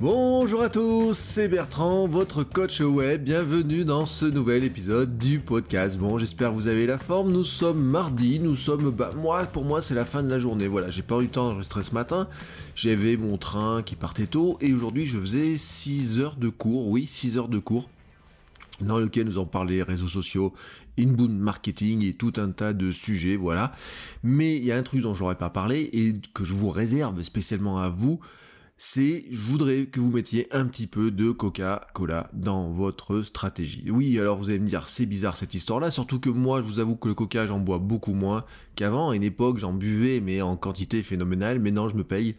Bonjour à tous, c'est Bertrand, votre coach web. Bienvenue dans ce nouvel épisode du podcast. Bon, j'espère que vous avez la forme. Nous sommes mardi, nous sommes. Bah, moi, pour moi, c'est la fin de la journée. Voilà, j'ai pas eu le temps d'enregistrer ce matin. J'avais mon train qui partait tôt et aujourd'hui, je faisais 6 heures de cours. Oui, 6 heures de cours dans lequel nous en parlé réseaux sociaux, inbound marketing et tout un tas de sujets, voilà. Mais il y a un truc dont j'aurais pas parlé et que je vous réserve spécialement à vous, c'est je voudrais que vous mettiez un petit peu de Coca-Cola dans votre stratégie. Oui, alors vous allez me dire c'est bizarre cette histoire-là, surtout que moi je vous avoue que le Coca j'en bois beaucoup moins qu'avant. À une époque j'en buvais mais en quantité phénoménale. Maintenant je me paye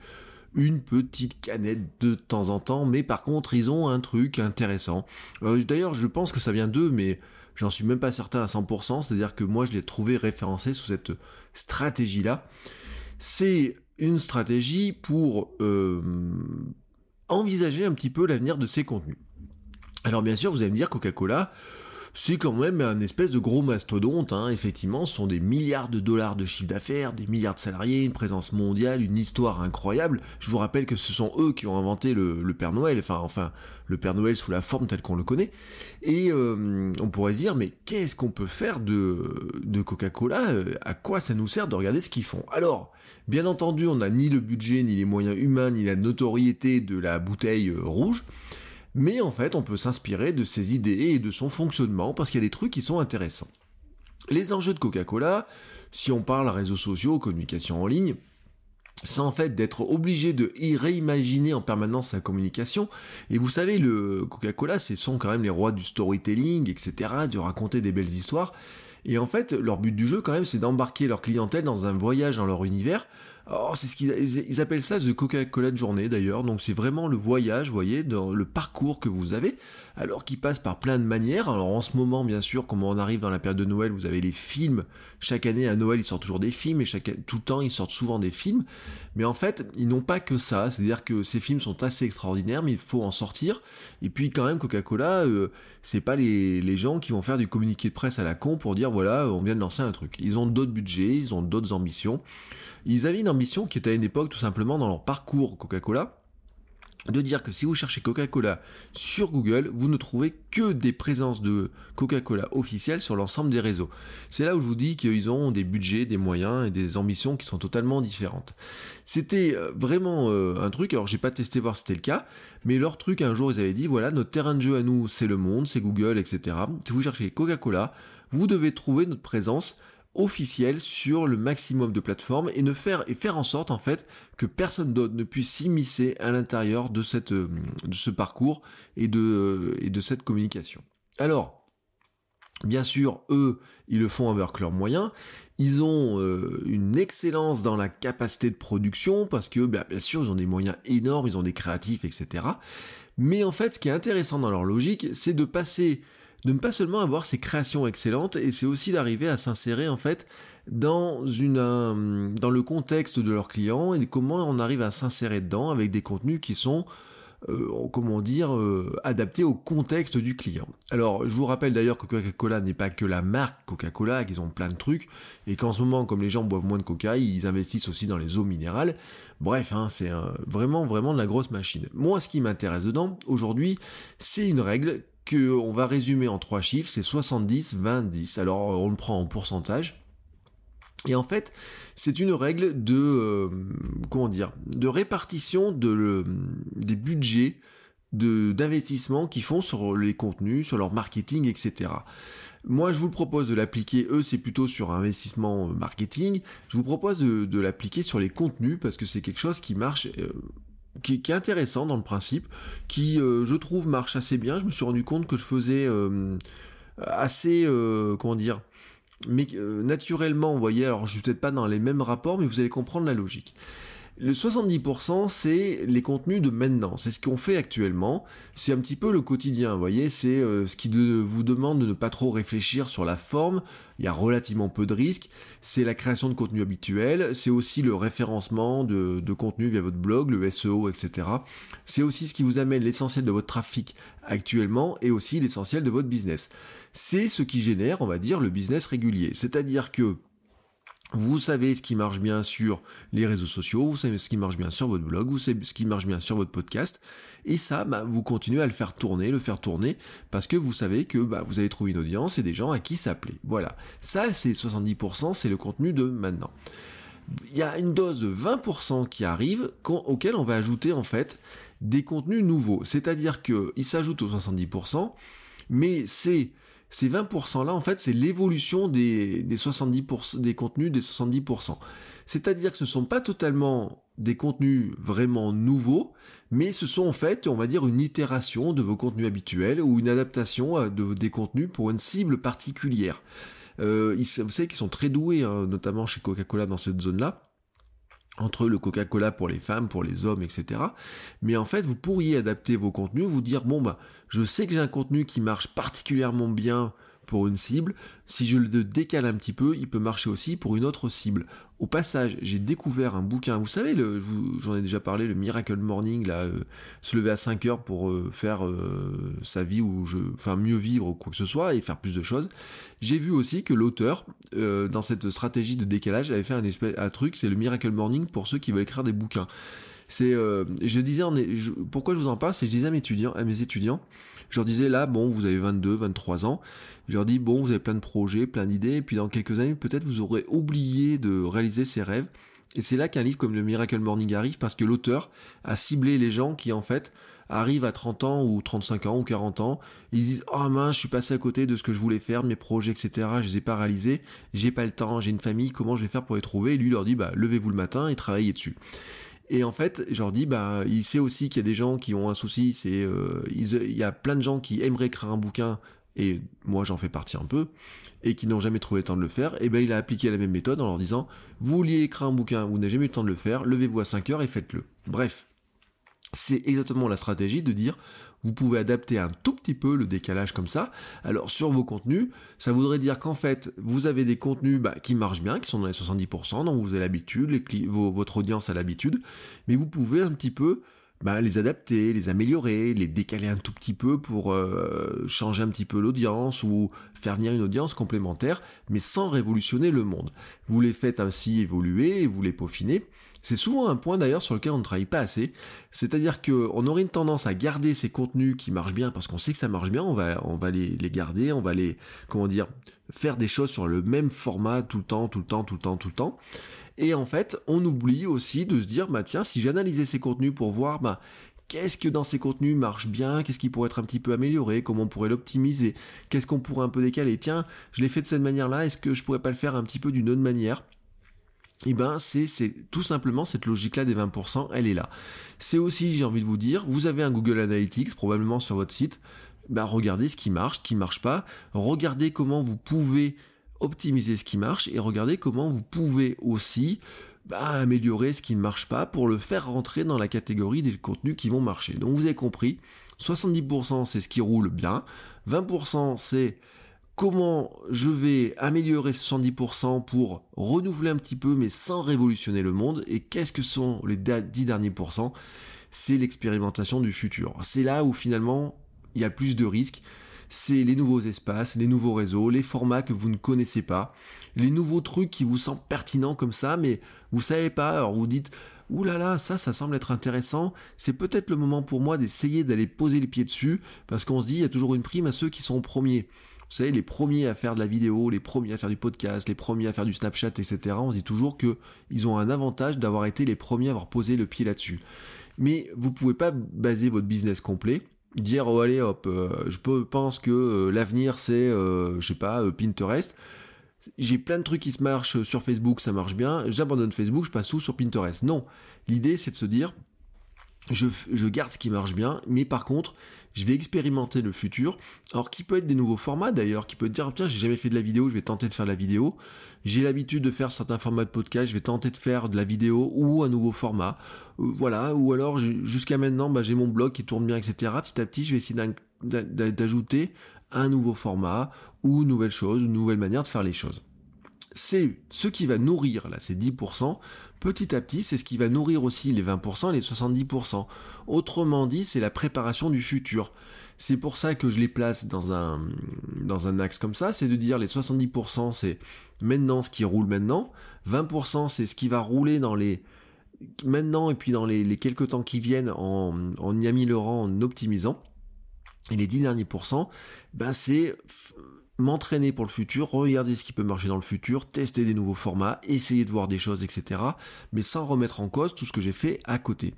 une petite canette de temps en temps, mais par contre ils ont un truc intéressant. Euh, d'ailleurs je pense que ça vient d'eux, mais j'en suis même pas certain à 100%, c'est-à-dire que moi je l'ai trouvé référencé sous cette stratégie-là. C'est une stratégie pour euh, envisager un petit peu l'avenir de ces contenus. Alors bien sûr, vous allez me dire Coca-Cola, c'est quand même un espèce de gros mastodonte, hein. effectivement, ce sont des milliards de dollars de chiffre d'affaires, des milliards de salariés, une présence mondiale, une histoire incroyable. Je vous rappelle que ce sont eux qui ont inventé le, Père Noël, enfin, enfin, le Père Noël sous la forme telle qu'on le connaît. Et euh, on pourrait se dire, mais qu'est-ce qu'on peut faire de, de Coca-Cola À quoi ça nous sert de regarder ce qu'ils font? Alors, bien entendu, on n'a ni le budget, ni les moyens humains, ni la notoriété de la bouteille euh, rouge. Mais en fait, on peut s'inspirer de ses idées et de son fonctionnement parce qu'il y a des trucs qui sont intéressants. Les enjeux de Coca-Cola, si on parle réseaux sociaux, communication en ligne, c'est en fait d'être obligé de réimaginer en permanence sa communication. Et vous savez, le Coca-Cola, ce sont quand même les rois du storytelling, etc., de raconter des belles histoires. Et en fait, leur but du jeu, quand même, c'est d'embarquer leur clientèle dans un voyage dans leur univers Oh, c'est ce qu'ils ils appellent ça The Coca-Cola de journée d'ailleurs. Donc c'est vraiment le voyage, voyez, dans le parcours que vous avez, alors qu'il passe par plein de manières. Alors en ce moment, bien sûr, comme on arrive dans la période de Noël, vous avez les films. Chaque année à Noël, ils sortent toujours des films et chaque tout le temps, ils sortent souvent des films. Mais en fait, ils n'ont pas que ça. C'est-à-dire que ces films sont assez extraordinaires, mais il faut en sortir. Et puis quand même, Coca-Cola, euh, c'est pas les, les gens qui vont faire du communiqué de presse à la con pour dire voilà, on vient de lancer un truc. Ils ont d'autres budgets, ils ont d'autres ambitions. Ils une ambition qui était à une époque tout simplement dans leur parcours Coca-Cola, de dire que si vous cherchez Coca-Cola sur Google, vous ne trouvez que des présences de Coca-Cola officielles sur l'ensemble des réseaux. C'est là où je vous dis qu'ils ont des budgets, des moyens et des ambitions qui sont totalement différentes. C'était euh, vraiment euh, un truc, alors j'ai pas testé voir si c'était le cas, mais leur truc un jour ils avaient dit voilà, notre terrain de jeu à nous c'est le monde, c'est Google, etc. Si vous cherchez Coca-Cola, vous devez trouver notre présence officiel sur le maximum de plateformes et ne faire et faire en sorte en fait que personne d'autre ne puisse s'immiscer à l'intérieur de euh, ce parcours et de euh, et de cette communication. Alors Bien sûr, eux, ils le font avec leurs moyens. Ils ont euh, une excellence dans la capacité de production parce que, bah, bien sûr, ils ont des moyens énormes, ils ont des créatifs, etc. Mais en fait, ce qui est intéressant dans leur logique, c'est de passer de ne pas seulement avoir ces créations excellentes, et c'est aussi d'arriver à s'insérer en fait dans, une, euh, dans le contexte de leurs clients et comment on arrive à s'insérer dedans avec des contenus qui sont euh, comment dire, euh, adaptés au contexte du client. Alors, je vous rappelle d'ailleurs que Coca-Cola n'est pas que la marque Coca-Cola, qu'ils ont plein de trucs, et qu'en ce moment, comme les gens boivent moins de coca, ils investissent aussi dans les eaux minérales. Bref, hein, c'est vraiment, vraiment de la grosse machine. Moi, ce qui m'intéresse dedans, aujourd'hui, c'est une règle on va résumer en trois chiffres, c'est 70, 20, 10. Alors on le prend en pourcentage. Et en fait, c'est une règle de euh, comment dire, de répartition de des budgets d'investissement qu'ils font sur les contenus, sur leur marketing, etc. Moi, je vous propose de l'appliquer, eux, c'est plutôt sur investissement euh, marketing. Je vous propose de, l'appliquer sur les contenus parce que c'est quelque chose qui marche euh, qui, est intéressant dans le principe, qui euh, je trouve marche assez bien. Je me suis rendu compte que je faisais euh, assez, euh, comment dire, mais naturellement, vous voyez, alors je suis peut-être pas dans les mêmes rapports, mais vous allez comprendre la logique. Le 70%, c'est les contenus de maintenant. C'est ce qu'on fait actuellement. C'est un petit peu le quotidien, vous voyez. C'est euh, ce qui vous demande de ne pas trop réfléchir sur la forme. Il y a relativement peu de risques. C'est la création de contenu habituel. C'est aussi le référencement de, de contenu via votre blog, le SEO, etc. C'est aussi ce qui vous amène l'essentiel de votre trafic actuellement et aussi l'essentiel de votre business. C'est ce qui génère, on va dire, le business régulier. C'est-à-dire que vous savez ce qui marche bien sur les réseaux sociaux, vous savez ce qui marche bien sur votre blog, vous savez ce qui marche bien sur votre podcast, et ça, bah, vous continuez à le faire tourner, le faire tourner, parce que vous savez que bah, vous avez trouvé une audience et des gens à qui s'appeler. Voilà, ça c'est 70%, c'est le contenu de maintenant. Il y a une dose de 20% qui arrive, auquel on va ajouter en fait des contenus nouveaux. C'est-à-dire qu'ils s'ajoutent aux 70%, mais c'est ces 20% là, en fait, c'est l'évolution des, 70%, des contenus des 70%. C'est-à-dire que ce ne sont pas totalement des contenus vraiment nouveaux, mais ce sont en fait, on va dire, une itération de vos contenus habituels ou une adaptation euh, de, des contenus pour une cible particulière. Euh, vous savez qu'ils sont très doués, hein, notamment chez Coca-Cola dans cette zone-là entre le Coca-Cola pour les femmes, pour les hommes, etc. Mais en fait, vous pourriez adapter vos contenus, vous dire, bon, bah, je sais que j'ai un contenu qui marche particulièrement bien pour une cible, si je le décale un petit peu, il peut marcher aussi pour une autre cible. Au passage, j'ai découvert un bouquin, vous savez, j'en ai déjà parlé, le Miracle Morning, là, euh, se lever à 5 heures pour euh, faire euh, sa vie ou je, enfin mieux vivre ou quoi que ce soit et faire plus de choses. J'ai vu aussi que l'auteur, dans cette stratégie de décalage, avait fait un, espèce, un truc, c'est le Miracle Morning pour ceux qui veulent écrire des bouquins. C'est, je disais, pourquoi je vous en parle, c'est je disais à mes étudiants, à mes étudiants, je leur disais là, bon, vous avez 22, 23 ans. Je leur dis, bon, vous avez plein de projets, plein d'idées, et puis dans quelques années, peut-être vous aurez oublié de réaliser ces rêves. Et c'est là qu'un livre comme le Miracle Morning arrive, parce que l'auteur a ciblé les gens qui, en fait, arrivent à 30 ans ou 35 ans ou 40 ans, ils disent oh mince, je suis passé à côté de ce que je voulais faire, mes projets, etc. Je les ai pas réalisés, j'ai pas le temps, j'ai une famille, comment je vais faire pour les trouver? Et lui leur dit bah levez-vous le matin et travaillez dessus. Et en fait, je leur dis, bah, il sait aussi qu'il y a des gens qui ont un souci, c'est, euh, il y a plein de gens qui aimeraient écrire un bouquin, et moi j'en fais partie un peu, et qui n'ont jamais trouvé le temps de le faire, et ben il a appliqué la même méthode en leur disant, vous vouliez écrire un bouquin, vous n'avez jamais eu le temps de le faire, levez-vous à 5 heures et faites-le. Bref. C'est exactement la stratégie de dire, vous pouvez adapter un tout petit peu le décalage comme ça. Alors sur vos contenus, ça voudrait dire qu'en fait, vous avez des contenus bah, qui marchent bien, qui sont dans les 70%, dont vous avez l'habitude, votre audience a l'habitude, mais vous pouvez un petit peu bah, les adapter, les améliorer, les décaler un tout petit peu pour euh, changer un petit peu l'audience ou faire venir une audience complémentaire, mais sans révolutionner le monde. Vous les faites ainsi évoluer et vous les peaufinez. C'est souvent un point d'ailleurs sur lequel on ne travaille pas assez. C'est-à-dire qu'on aurait une tendance à garder ces contenus qui marchent bien parce qu'on sait que ça marche bien, on va, les, les garder, on va les, comment dire, faire des choses sur le même format tout le temps, tout le temps, tout le temps, tout le temps. Et en fait, on oublie aussi de se dire, bah tiens, si j'analysais ces contenus pour voir, bah, qu'est-ce que dans ces contenus marche bien, qu'est-ce qui pourrait être un petit peu amélioré, comment on pourrait l'optimiser, qu'est-ce qu'on pourrait un peu décaler, tiens, je l'ai fait de cette manière-là, est-ce que je pourrais pas le faire un petit peu d'une autre manière? Eh ben c'est tout simplement cette logique-là des 20%, elle est là. C'est aussi, j'ai envie de vous dire, vous avez un Google Analytics probablement sur votre site, bah regardez ce qui marche, ce qui marche pas, regardez comment vous pouvez optimiser ce qui marche et regardez comment vous pouvez aussi bah, améliorer ce qui ne marche pas pour le faire rentrer dans la catégorie des contenus qui vont marcher. Donc vous avez compris, 70% c'est ce qui roule bien, 20% c'est comment je vais améliorer 70% pour renouveler un petit peu mais sans révolutionner le monde et qu'est-ce que sont les 10 derniers pourcents c'est l'expérimentation du futur. C'est là où finalement il y a plus de risques c'est les nouveaux espaces, les nouveaux réseaux, les formats que vous ne connaissez pas, les nouveaux trucs qui vous semblent pertinents comme ça, mais vous savez pas, alors vous dites, Ouh là là, ça, ça semble être intéressant. C'est peut-être le moment pour moi d'essayer d'aller poser les pieds dessus, parce qu'on se dit, il y a toujours une prime à ceux qui sont premiers. Vous savez, les premiers à faire de la vidéo, les premiers à faire du podcast, les premiers à faire du Snapchat, etc. On dit toujours que ils ont un avantage d'avoir été les premiers à avoir posé le pied là-dessus. Mais vous pouvez pas baser votre business complet dire oh allez hop, euh, je pense que euh, l'avenir c'est, euh, je sais pas, Pinterest. J'ai plein de trucs qui se marchent sur Facebook, ça marche bien. J'abandonne Facebook, je passe tout sur Pinterest? Non, l'idée c'est de se dire je, garde ce qui marche bien, mais par contre, je vais expérimenter le futur. Alors, qui peut être des nouveaux formats d'ailleurs, qui peut dire, tiens, j'ai jamais fait de la vidéo, je vais tenter de faire de la vidéo. J'ai l'habitude de faire certains formats de podcast, je vais tenter de faire de la vidéo ou un nouveau format. Euh, voilà, ou alors, jusqu'à maintenant, bah, j'ai mon blog qui tourne bien, etc. Petit à petit, je vais essayer d'ajouter un nouveau format ou une nouvelle chose, une nouvelle manière de faire les choses c'est ce qui va nourrir, là, ces 10%, petit à petit, c'est ce qui va nourrir aussi les 20% et les 70%. Autrement dit, c'est la préparation du futur. C'est pour ça que je les place dans un, dans un axe comme ça, c'est de dire les 70% c'est maintenant ce qui roule maintenant, 20% c'est ce qui va rouler dans les maintenant et puis dans les, quelques temps qui viennent en, en y améliorant, en optimisant. Et les 10 derniers pourcents, ben c'est m'entraîner pour le futur, regarder ce qui peut marcher dans le futur, tester des nouveaux formats, essayer de voir des choses, etc. Mais sans remettre en cause tout ce que j'ai fait à côté.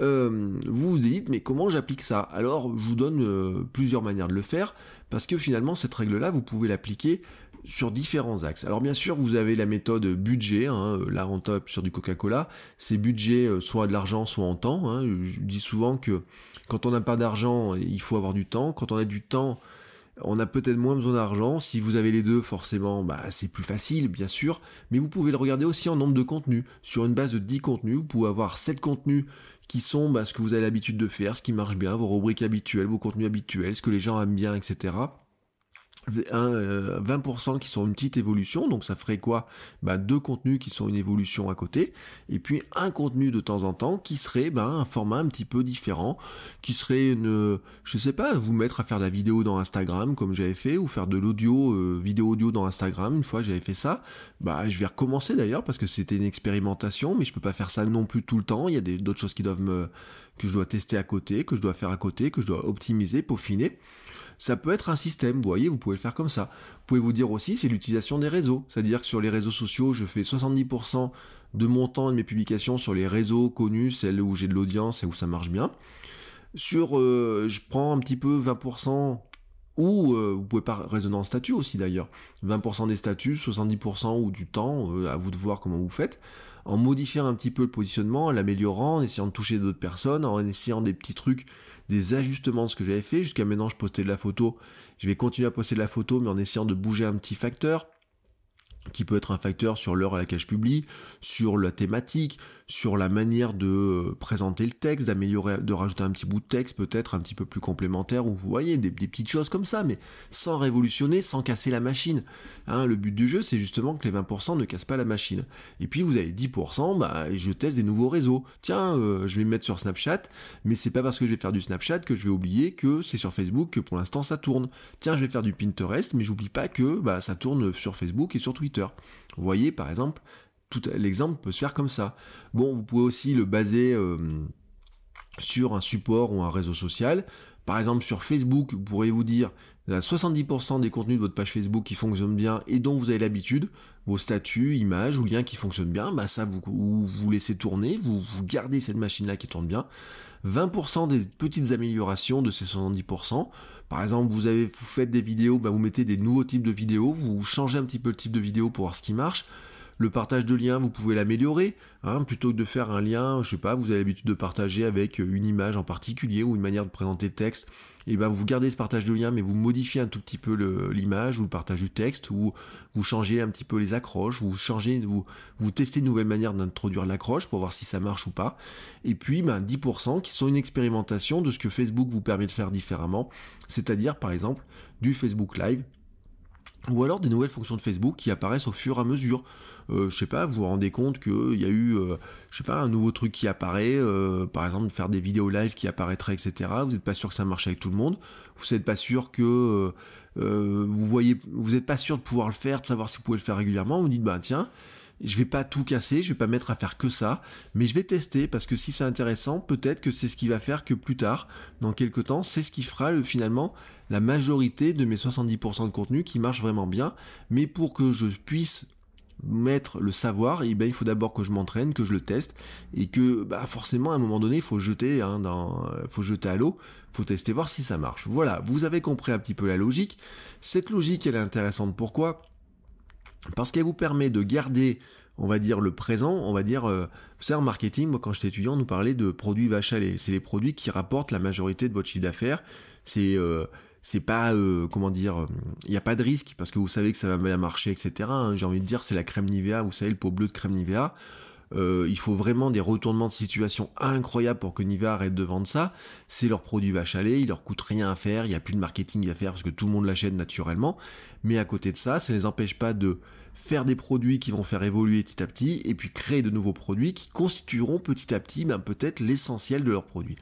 Euh, vous vous dites mais comment j'applique ça? Alors je vous donne euh, plusieurs manières de le faire parce que finalement cette règle-là vous pouvez l'appliquer sur différents axes. Alors bien sûr vous avez la méthode budget, hein, là en top sur du Coca-Cola, c'est budget euh, soit de l'argent soit en temps. Hein. Je dis souvent que quand on n'a pas d'argent il faut avoir du temps, quand on a du temps on a peut-être moins besoin d'argent. Si vous avez les deux, forcément, bah, c'est plus facile, bien sûr. Mais vous pouvez le regarder aussi en nombre de contenus. Sur une base de 10 contenus, vous pouvez avoir 7 contenus qui sont bah, ce que vous avez l'habitude de faire, ce qui marche bien, vos rubriques habituelles, vos contenus habituels, ce que les gens aiment bien, etc. 20% euh, qui sont une petite évolution, donc ça ferait quoi? Bah, Deux contenus qui sont une évolution à côté, et puis un contenu de temps en temps qui serait bah, un format un petit peu différent, qui serait une, je sais pas, vous mettre à faire de la vidéo dans Instagram comme j'avais fait, ou faire de l'audio, euh, vidéo audio dans Instagram, une fois j'avais fait ça, bah je vais recommencer d'ailleurs parce que c'était une expérimentation, mais je peux pas faire ça non plus tout le temps, il y a d'autres choses qui doivent me, que je dois tester à côté, que je dois faire à côté, que je dois optimiser, peaufiner ça peut être un système, vous voyez, vous pouvez le faire comme ça. Vous pouvez vous dire aussi, c'est l'utilisation des réseaux. C'est-à-dire que sur les réseaux sociaux, je fais 70% de mon temps et de mes publications sur les réseaux connus, celles où j'ai de l'audience et où ça marche bien. Sur, euh, je prends un petit peu 20%, ou euh, vous pouvez pas raisonner en statut aussi d'ailleurs. 20% des statuts, 70% ou du temps, euh, à vous de voir comment vous faites en modifiant un petit peu le positionnement, en l'améliorant, en essayant de toucher d'autres personnes, en essayant des petits trucs des ajustements de ce que j'avais fait. Jusqu'à maintenant, je postais de la photo. Je vais continuer à poster de la photo, mais en essayant de bouger un petit facteur qui peut être un facteur sur l'heure à laquelle je publie, sur la thématique, sur la manière de euh, présenter le texte, d'améliorer, de rajouter un petit bout de texte peut-être un petit peu plus complémentaire, ou vous voyez, des, petites choses comme ça, mais sans révolutionner, sans casser la machine. Hein, le but du jeu, c'est justement que les 20% ne cassent pas la machine. Et puis vous avez 10%, bah, je teste des nouveaux réseaux. Tiens, euh, je vais me mettre sur Snapchat, mais c'est pas parce que je vais faire du Snapchat que je vais oublier que c'est sur Facebook que pour l'instant ça tourne. Tiens, je vais faire du Pinterest, mais j'oublie pas que bah, ça tourne sur Facebook et sur Twitter. Vous voyez, par exemple, tout l'exemple peut se faire comme ça. Bon, vous pouvez aussi le baser euh, sur un support ou un réseau social. Par exemple, sur Facebook, vous pourriez vous dire, il y a 70% des contenus de votre page Facebook qui fonctionnent bien et dont vous avez l'habitude, vos statuts, images ou liens qui fonctionnent bien, bah ça vous, vous, laissez tourner, vous, vous gardez cette machine-là qui tourne bien. 20% des petites améliorations de ces 70%. Par exemple, vous, avez, vous faites des vidéos, bah vous mettez des nouveaux types de vidéos, vous changez un petit peu le type de vidéo pour voir ce qui marche. Le partage de liens, vous pouvez l'améliorer. Hein, plutôt que de faire un lien, je sais pas, vous avez l'habitude de partager avec une image en particulier ou une manière de présenter le texte. Et ben vous gardez ce partage de liens, mais vous modifiez un tout petit peu l'image ou le partage du texte, ou vous changez un petit peu les accroches, vous changez, vous, vous testez une nouvelle manière d'introduire l'accroche pour voir si ça marche ou pas. Et puis ben, 10% qui sont une expérimentation de ce que Facebook vous permet de faire différemment, c'est-à-dire par exemple du Facebook Live ou alors des nouvelles fonctions de Facebook qui apparaissent au fur et à mesure. Euh, je sais pas, vous vous rendez compte qu'il y a eu, euh, je sais pas, un nouveau truc qui apparaît, euh, par exemple faire des vidéos live qui apparaîtraient, etc. Vous n'êtes pas sûr que ça marche avec tout le monde. Vous n'êtes pas sûr que vous voyez, vous n'êtes pas sûr de pouvoir le faire, de savoir si vous pouvez le faire régulièrement. Vous dites bah tiens, je vais pas tout casser, je vais pas mettre à faire que ça, mais je vais tester parce que si c'est intéressant, peut-être que c'est ce qui va faire que plus tard, dans quelques temps, c'est ce qui fera le, finalement la majorité de mes 70% de contenu qui marche vraiment bien. Mais pour que je puisse mettre le savoir, eh ben, il faut d'abord que je m'entraîne, que je le teste, et que bah, forcément à un moment donné, il faut jeter, hein, dans, faut jeter à l'eau, faut tester voir si ça marche. Voilà, vous avez compris un petit peu la logique. Cette logique, elle est intéressante. Pourquoi? Parce qu'elle vous permet de garder on va dire le présent, on va dire, euh, vous en marketing, moi quand j'étais étudiant, nous parlait de produits vache à lait. C'est les produits qui rapportent la majorité de votre chiffre d'affaires. C'est euh, c'est pas comment dire il n'y a pas de risque parce que vous savez que ça va bien marcher etc hein. j'ai envie de dire c'est la crème Nivea vous savez le pot bleu de crème Nivea euh, il faut vraiment des retournements de situation incroyables pour que Nivea arrête de vendre ça. C'est leur produit vache à lait, il leur coûte rien à faire, il n'y a plus de marketing à faire parce que tout le monde l'achète naturellement. Mais à côté de ça, ça ne les empêche pas de faire des produits qui vont faire évoluer petit à petit et puis créer de nouveaux produits qui constitueront petit à petit ben, peut-être l'essentiel de leurs produits.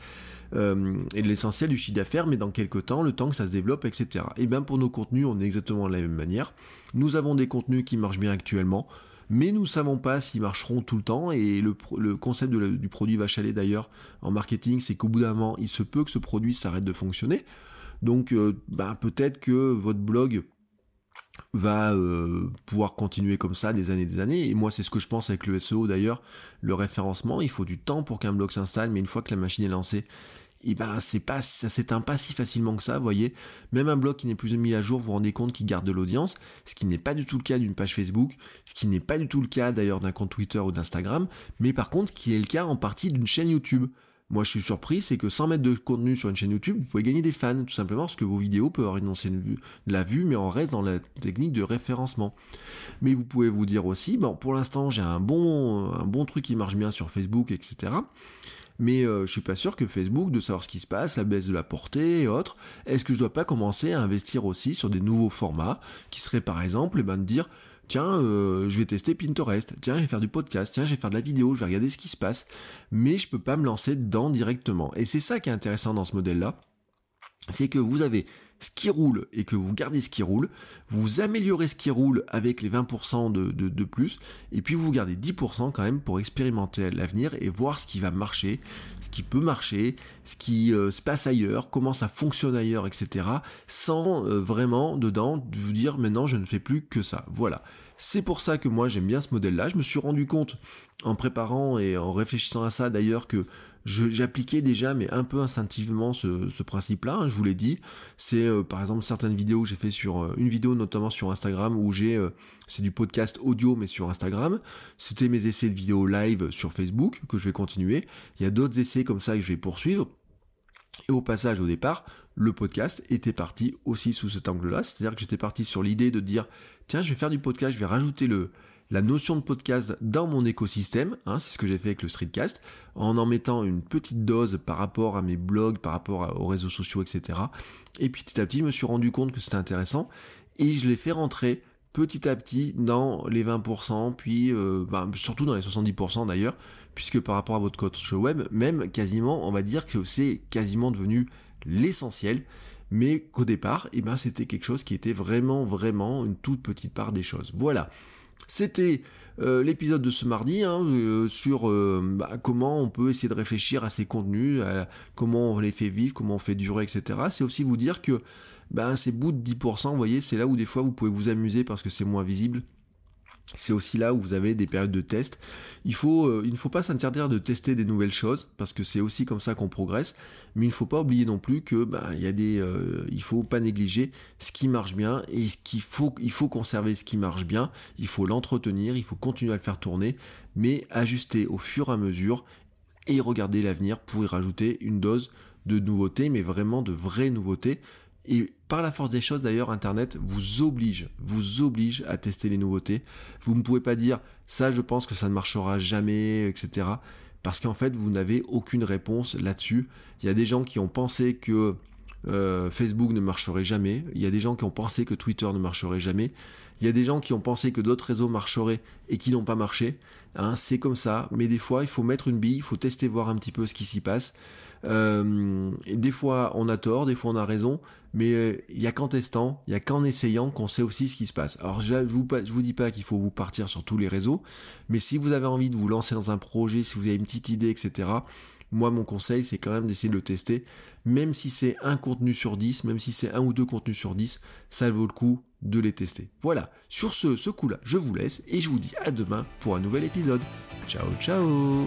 Euh, et l'essentiel du chiffre d'affaires, mais dans quelques temps, le temps que ça se développe, etc. Et bien pour nos contenus, on est exactement de la même manière. Nous avons des contenus qui marchent bien actuellement mais nous ne savons pas s'ils marcheront tout le temps. Et le, concept du produit vache à lait d'ailleurs en marketing, c'est qu'au bout d'un moment, il se peut que ce produit s'arrête de fonctionner. Donc euh, bah, peut-être que votre blog va euh, pouvoir continuer comme ça des années et des années. Et moi, c'est ce que je pense avec le SEO d'ailleurs, le référencement. Il faut du temps pour qu'un blog s'installe, mais une fois que la machine est lancée, et ben c'est pas ça s'éteint pas si facilement que ça, voyez. Même un blog qui n'est plus mis à jour, vous vous rendez compte qu'il garde de l'audience, ce qui n'est pas du tout le cas d'une page Facebook, ce qui n'est pas du tout le cas d'ailleurs d'un compte Twitter ou d'Instagram, mais par contre qui est le cas en partie d'une chaîne YouTube. Moi je suis surpris, c'est que sans mettre de contenu sur une chaîne YouTube, vous pouvez gagner des fans, tout simplement parce que vos vidéos peuvent avoir une ancienne vue, de la vue, mais on reste dans la technique de référencement. Mais vous pouvez vous dire aussi, bon pour l'instant j'ai un bon, un bon truc qui marche bien sur Facebook, etc mais euh, je suis pas sûr que Facebook, de savoir ce qui se passe, la baisse de la portée et autres, est-ce que je dois pas commencer à investir aussi sur des nouveaux formats, qui seraient par exemple, eh ben, de dire, tiens, euh, je vais tester Pinterest, tiens, je vais faire du podcast, tiens, je vais faire de la vidéo, je vais regarder ce qui se passe, mais je peux pas me lancer dedans directement. Et c'est ça qui est intéressant dans ce modèle-là, c'est que vous avez ce qui roule et que vous gardez ce qui roule, vous améliorez ce qui roule avec les 20% de, plus, et puis vous gardez 10% quand même pour expérimenter l'avenir et voir ce qui va marcher, ce qui peut marcher, ce qui euh, se passe ailleurs, comment ça fonctionne ailleurs, etc. Sans euh, vraiment dedans vous dire maintenant je ne fais plus que ça. Voilà. C'est pour ça que moi j'aime bien ce modèle-là. Je me suis rendu compte en préparant et en réfléchissant à ça d'ailleurs que j'appliquais déjà, mais un peu instinctivement, ce, principe-là. Hein, je vous l'ai dit. C'est euh, par exemple certaines vidéos que j'ai fait sur euh, une vidéo notamment sur Instagram où j'ai euh, c'est du podcast audio mais sur Instagram. C'était mes essais de vidéo live sur Facebook que je vais continuer. Il y a d'autres essais comme ça que je vais poursuivre. Et au passage, au départ, le podcast était parti aussi sous cet angle-là. C'est-à-dire que j'étais parti sur l'idée de dire, tiens, je vais faire du podcast, je vais rajouter le, la notion de podcast dans mon écosystème, hein, c'est ce que j'ai fait avec le streetcast, en en mettant une petite dose par rapport à mes blogs, par rapport aux réseaux sociaux, etc. Et puis petit à petit, je me suis rendu compte que c'était intéressant, et je l'ai fait rentrer petit à petit dans les 20%, puis euh, ben, surtout dans les 70% d'ailleurs, puisque par rapport à votre coach web, même quasiment, on va dire que c'est quasiment devenu l'essentiel, mais qu'au départ, eh ben, c'était quelque chose qui était vraiment, vraiment une toute petite part des choses. Voilà. C'était euh, l'épisode de ce mardi hein, euh, sur euh, bah, comment on peut essayer de réfléchir à ces contenus, comment on les fait vivre, comment on fait durer, etc. C'est aussi vous dire que bah, ces bouts de 10%, vous voyez, c'est là où des fois vous pouvez vous amuser parce que c'est moins visible c'est aussi là où vous avez des périodes de test. Euh, il ne faut pas s'interdire de tester des nouvelles choses, parce que c'est aussi comme ça qu'on progresse, mais il ne faut pas oublier non plus que bah, euh, il faut pas négliger ce qui marche bien, et ce qu'il faut, il faut conserver ce qui marche bien, il faut l'entretenir, il faut continuer à le faire tourner, mais ajuster au fur et à mesure, et regarder l'avenir pour y rajouter une dose de nouveautés, mais vraiment de vraies nouveautés, et par la force des choses, d'ailleurs, Internet vous oblige, vous oblige à tester les nouveautés. Vous ne pouvez pas dire ça, je pense que ça ne marchera jamais, etc. Parce qu'en fait, vous n'avez aucune réponse là-dessus. Il y a des gens qui ont pensé que euh, Facebook ne marcherait jamais. Il y a des gens qui ont pensé que Twitter ne marcherait jamais. Il y a des gens qui ont pensé que d'autres réseaux marcheraient et qui n'ont pas marché. Hein, c'est comme ça. Mais des fois, il faut mettre une bille, il faut tester, voir un petit peu ce qui s'y passe. Euh, des fois on a tort, des fois on a raison, mais euh, il n'y a qu'en testant, il n'y a qu'en essayant qu'on sait aussi ce qui se passe. Alors je ne vous dis pas qu'il faut vous partir sur tous les réseaux, mais si vous avez envie de vous lancer dans un projet, si vous avez une petite idée, etc., moi mon conseil c'est quand même d'essayer de le tester, même si c'est un contenu sur 10, même si c'est un ou deux contenus sur 10, ça vaut le coup de les tester. Voilà, sur ce, ce coup-là, je vous laisse et je vous dis à demain pour un nouvel épisode. Ciao ciao